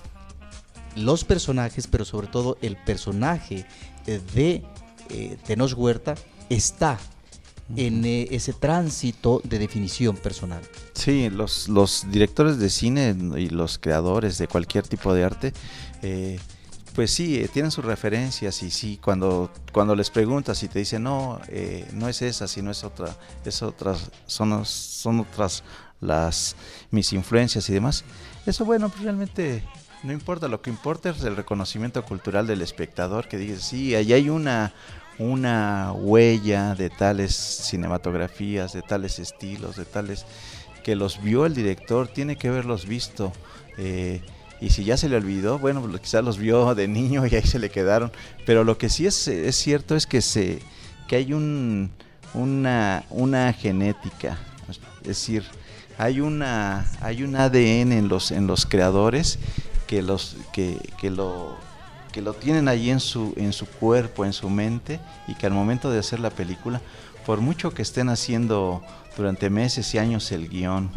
los personajes, pero sobre todo el personaje de eh, Tenoch Huerta está en eh, ese tránsito de definición personal. Sí, los, los directores de cine y los creadores de cualquier tipo de arte, eh, pues sí, eh, tienen sus referencias y sí, cuando, cuando les preguntas y te dicen, no, no es esa, sino es otra, es otras, son, son otras las mis influencias y demás. Eso bueno, pues realmente no importa, lo que importa es el reconocimiento cultural del espectador que dice, sí, ahí hay una, una huella de tales cinematografías, de tales estilos, de tales que los vio el director, tiene que haberlos visto. Eh, y si ya se le olvidó, bueno, pues quizás los vio de niño y ahí se le quedaron. Pero lo que sí es, es cierto es que, se, que hay un, una, una genética, es decir, hay, una, hay un ADN en los, en los creadores que, los, que, que lo que lo tienen allí en su, en su cuerpo, en su mente, y que al momento de hacer la película, por mucho que estén haciendo durante meses y años el guion,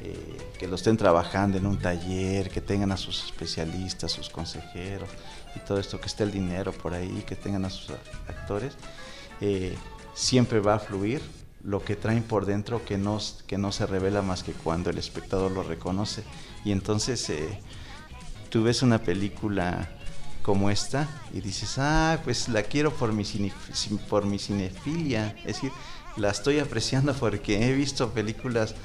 eh, que lo estén trabajando en un taller, que tengan a sus especialistas, sus consejeros y todo esto, que esté el dinero por ahí, que tengan a sus actores, eh, siempre va a fluir lo que traen por dentro que no, que no se revela más que cuando el espectador lo reconoce. Y entonces eh, tú ves una película como esta y dices, ah, pues la quiero por mi, por mi cinefilia, es decir, la estoy apreciando porque he visto películas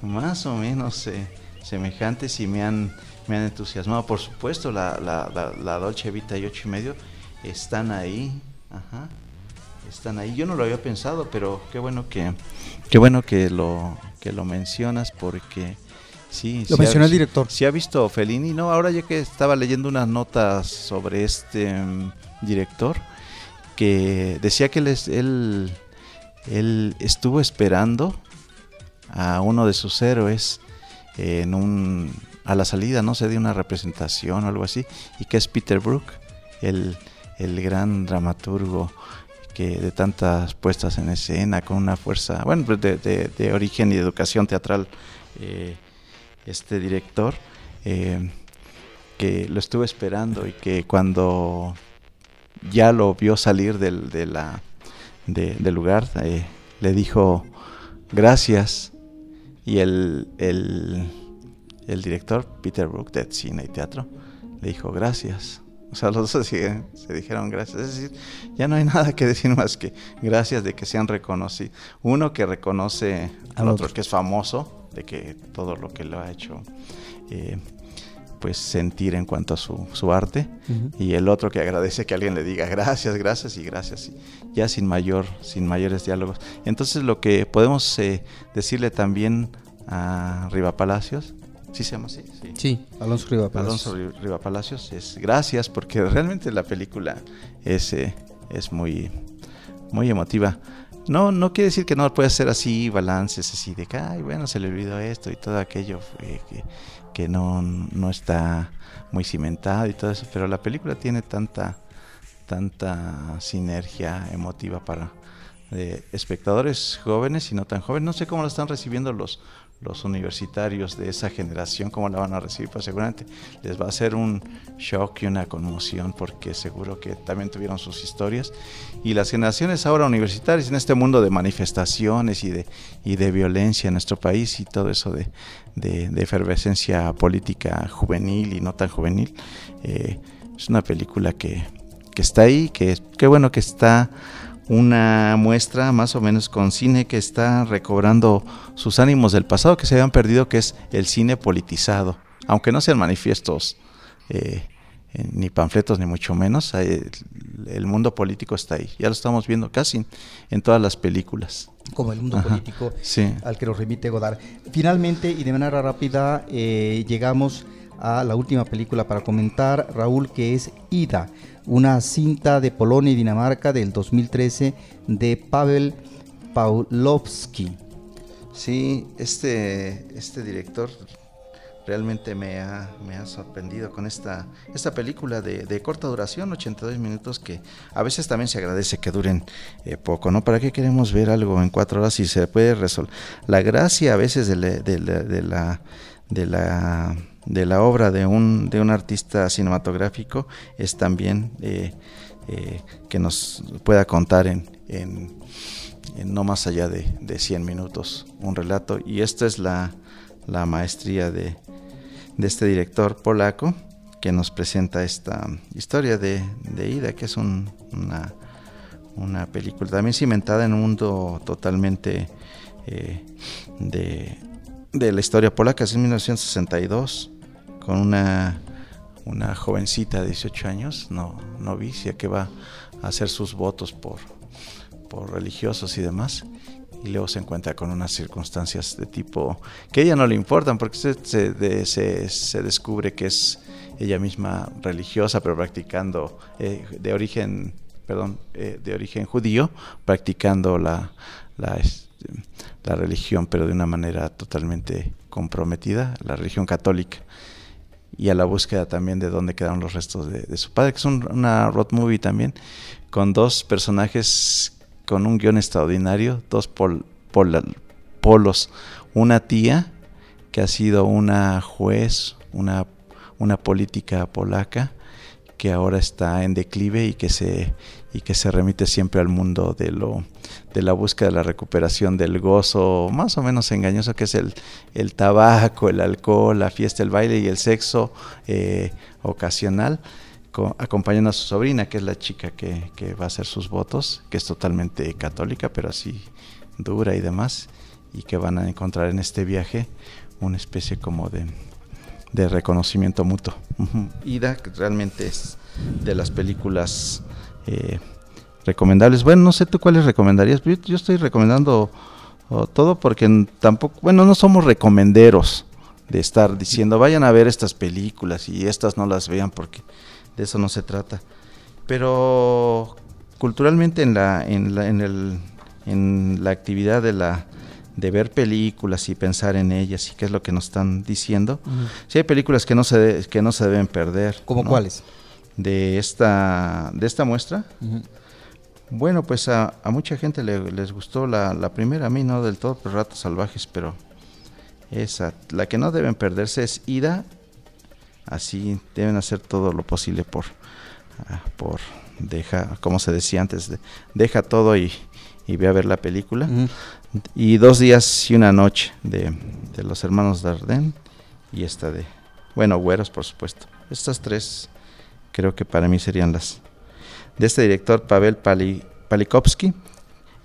más o menos eh, semejantes y me han, me han entusiasmado. Por supuesto, la, la, la, Dolce Vita y ocho y medio están ahí, están ahí. Yo no lo había pensado, pero qué bueno que, qué bueno que lo, que lo mencionas porque Sí, lo mencionó el director. Sí ha visto Fellini, no, ahora ya que estaba leyendo unas notas sobre este mm, director que decía que él, él, estuvo esperando a uno de sus héroes en un a la salida, no sé, de una representación o algo así, y que es Peter Brook, el, el gran dramaturgo que de tantas puestas en escena, con una fuerza, bueno, de, de, de origen y educación teatral eh, este director, eh, que lo estuve esperando y que cuando ya lo vio salir del, de la, del lugar, eh, le dijo gracias y el, el, director, Peter Brook, de Cine y Teatro, le dijo gracias. O sea, los dos se, dijeron gracias. Es decir, ya no hay nada que decir más que gracias de que sean reconocidos. Uno que reconoce al otro, que es famoso, de que todo lo que lo ha hecho eh, pues sentir en cuanto a su, su arte y el otro que agradece que alguien le diga gracias, gracias y gracias y ya sin mayor, sin mayores diálogos. Entonces lo que podemos eh, decirle también a Riva Palacios, ¿sí se llama así? Sí, Alonso Riva Palacios. Alonso Riva Palacios es gracias porque realmente la película es, eh, es muy, muy emotiva. No, no quiere decir que no pueda ser así, balances así de que, ay, bueno, se le olvidó esto y todo aquello que, que no, no, está muy cimentado y todo eso, pero la película tiene tanta, tanta sinergia emotiva para eh, espectadores jóvenes y no tan jóvenes. No sé cómo lo están recibiendo los, los universitarios de esa generación, cómo la van a recibir, pues seguramente les va a ser un shock y una conmoción porque seguro que también tuvieron sus historias. Y las generaciones ahora universitarias en este mundo de manifestaciones y de, y de violencia en nuestro país y todo eso de, de, efervescencia política juvenil y no tan juvenil, eh, es una película que, que está ahí, que qué bueno que está una muestra más o menos con cine que está recobrando sus ánimos del pasado que se habían perdido, que es el cine politizado. Aunque no sean manifiestos, eh, eh, ni panfletos, ni mucho menos, el, mundo político está ahí. Ya lo estamos viendo casi en todas las películas. Como el mundo político al que nos remite Godard. Finalmente, y de manera rápida, eh, llegamos a la última película para comentar, Raúl, que es Ida una cinta de Polonia y Dinamarca del 2013 de Pavel Pawlowski. Sí, este, este director realmente me ha, me ha sorprendido con esta, esta película de, corta duración, 82 minutos, que a veces también se agradece que duren eh, poco, ¿no? ¿Para qué queremos ver algo en cuatro horas si se puede resolver? La gracia a veces de de de la, de la obra de un, de un artista cinematográfico es también eh, eh, que nos pueda contar en, en, no más allá de, de 100 minutos un relato. Y esta es la, la maestría de, de este director polaco que nos presenta esta historia de, Ida, que es una, una, película también cimentada en un mundo totalmente eh, de, de, la historia polaca, es en 1962, con una, una jovencita de 18 años, no, novicia, que va a hacer sus votos por, por religiosos y demás. Y luego se encuentra con unas circunstancias de tipo que a ella no le importan porque se, se, se, descubre que es ella misma religiosa pero practicando eh, de origen perdón eh, de origen judío practicando la, la, este, la, religión pero de una manera totalmente comprometida la religión católica y a la búsqueda también de dónde quedaron los restos de, su padre que es una road movie también con dos personajes con un guion extraordinario, dos polos. Una tía que ha sido una juez, una, una política polaca que ahora está en declive y que se y que se remite siempre al mundo de lo de la búsqueda de la recuperación del gozo más o menos engañoso que es el, el tabaco, el alcohol, la fiesta, el baile y el sexo eh, ocasional acompañando a su sobrina, que es la chica que, va a hacer sus votos, que es totalmente católica, pero así dura y demás, y que van a encontrar en este viaje una especie como de, de reconocimiento mutuo. Ida realmente es de las películas eh, recomendables. Bueno, no sé tú cuáles recomendarías, yo, yo estoy recomendando oh, todo porque tampoco, bueno, no somos recomenderos de estar diciendo vayan a ver estas películas y estas no las vean porque de eso no se trata. Pero culturalmente en la, en la, en el, en la actividad de la de ver películas y pensar en ellas y qué es lo que nos están diciendo. Sí hay películas que no se que no se deben perder. ¿Cómo cuáles? De esta de esta muestra. Bueno, pues a, mucha gente les gustó la, la, primera, a mí no del todo, pero Ratos Salvajes, pero esa, la que no deben perderse es Ida así deben hacer todo lo posible por, ah, por deja, como se decía antes, deja todo y, ve a ver la película. Y dos días y una noche de, los hermanos Dardenne y esta de, bueno, Güeros, por supuesto. Estas tres creo que para mí serían las de este director Pavel Pali, Palikovsky,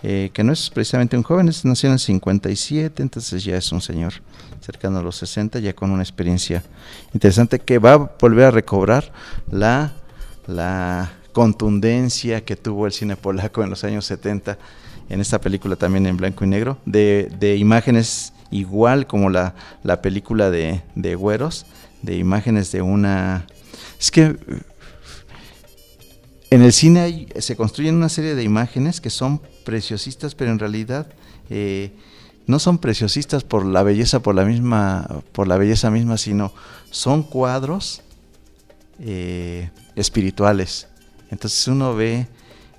eh, que no es precisamente un joven, es, nació en el 57, entonces ya es un señor cercano a los 60, ya con una experiencia interesante que va a volver a recobrar la, la contundencia que tuvo el cine polaco en los años 70, en esta película también en blanco y negro, de, de imágenes igual como la, la película de, de Güeros, de imágenes de una... Es que en el cine se construyen una serie de imágenes que son preciosistas, pero en realidad eh, no son preciosistas por la belleza, por la misma, por la belleza misma, sino son cuadros eh, espirituales. Entonces uno ve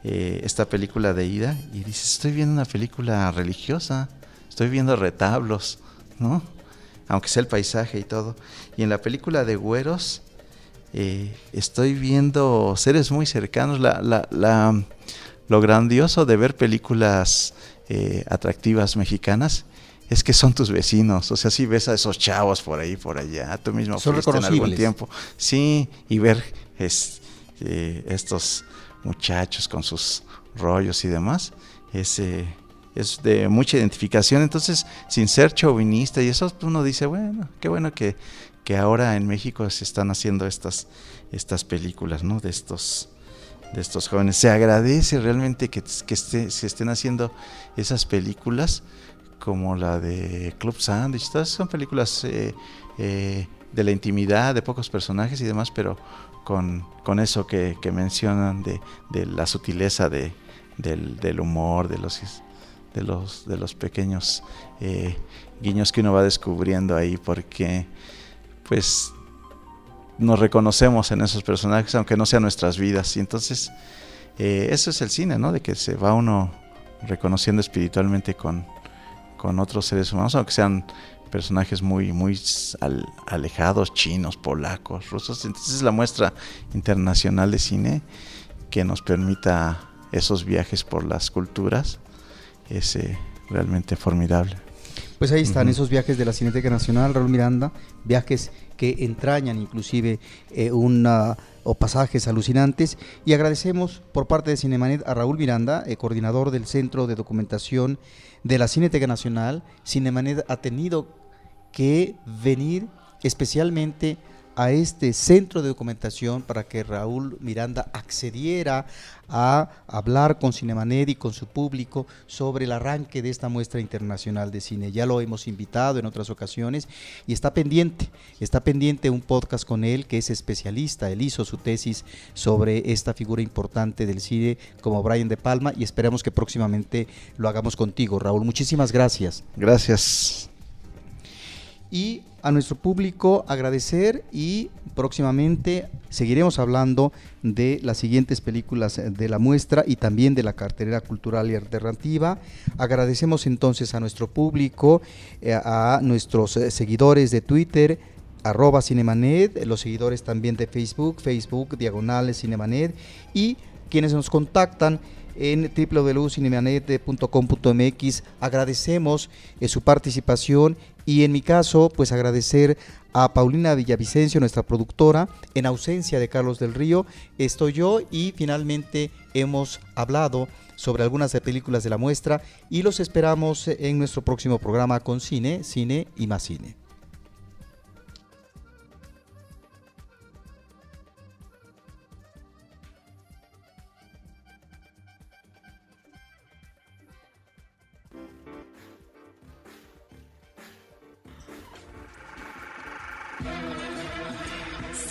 eh, esta película de Ida y dice, estoy viendo una película religiosa, estoy viendo retablos, ¿no? Aunque sea el paisaje y todo. Y en la película de Güeros eh, estoy viendo seres muy cercanos. La, la, la, lo grandioso de ver películas eh, atractivas mexicanas es que son tus vecinos. O sea, si ves a esos chavos por ahí, por allá, tú mismo son fuiste en algún tiempo. Sí, y ver eh, estos muchachos con sus rollos y demás, es, eh, es de mucha identificación. Entonces, sin ser chauvinista y eso, uno dice, bueno, qué bueno que, que ahora en México se están haciendo estas, estas películas, ¿no? De estos de estos jóvenes. Se agradece realmente que, que se estén haciendo esas películas como la de Club Sandwich. Todas son películas eh, eh, de la intimidad, de pocos personajes y demás, pero con, con eso que, mencionan de, de, la sutileza de, del, humor, de los, de los, de los pequeños eh, guiños que uno va descubriendo ahí, porque pues nos reconocemos en esos personajes, aunque no sean nuestras vidas. Y entonces, eh, eso es el cine, ¿no? De que se va uno reconociendo espiritualmente con, con otros seres humanos, aunque sean personajes muy, muy alejados, chinos, polacos, rusos. Entonces, es la muestra internacional de cine que nos permita esos viajes por las culturas es realmente formidable. Pues ahí están esos viajes de la Cineteca Nacional, Raúl Miranda, viajes que entrañan inclusive eh, una, o pasajes alucinantes. Y agradecemos por parte de Cinemanet a Raúl Miranda, eh, coordinador del Centro de Documentación de la Cineteca Nacional. Cinemanet ha tenido que venir especialmente a este centro de documentación para que Raúl Miranda accediera a hablar con Cinemanet y con su público sobre el arranque de esta muestra internacional de cine. Ya lo hemos invitado en otras ocasiones y está pendiente, está pendiente un podcast con él que es especialista, él hizo su tesis sobre esta figura importante del cine como Brian De Palma y esperamos que próximamente lo hagamos contigo, Raúl. Muchísimas gracias. Gracias y a nuestro público agradecer y próximamente seguiremos hablando de las siguientes películas de la muestra y también de la cartelera cultural y alternativa. Agradecemos entonces a nuestro público, eh, a nuestros eh, seguidores de Twitter, arroba Cinemanet, los seguidores también de Facebook, Facebook Diagonales Cinemanet y quienes nos contactan en www.cinemanet.com.mx. Agradecemos eh, su participación y en mi caso, pues agradecer a Paulina Villavicencio, nuestra productora, en ausencia de Carlos del Río, estoy yo y finalmente hemos hablado sobre algunas de películas de la muestra y los esperamos en nuestro próximo programa con cine, cine y más cine.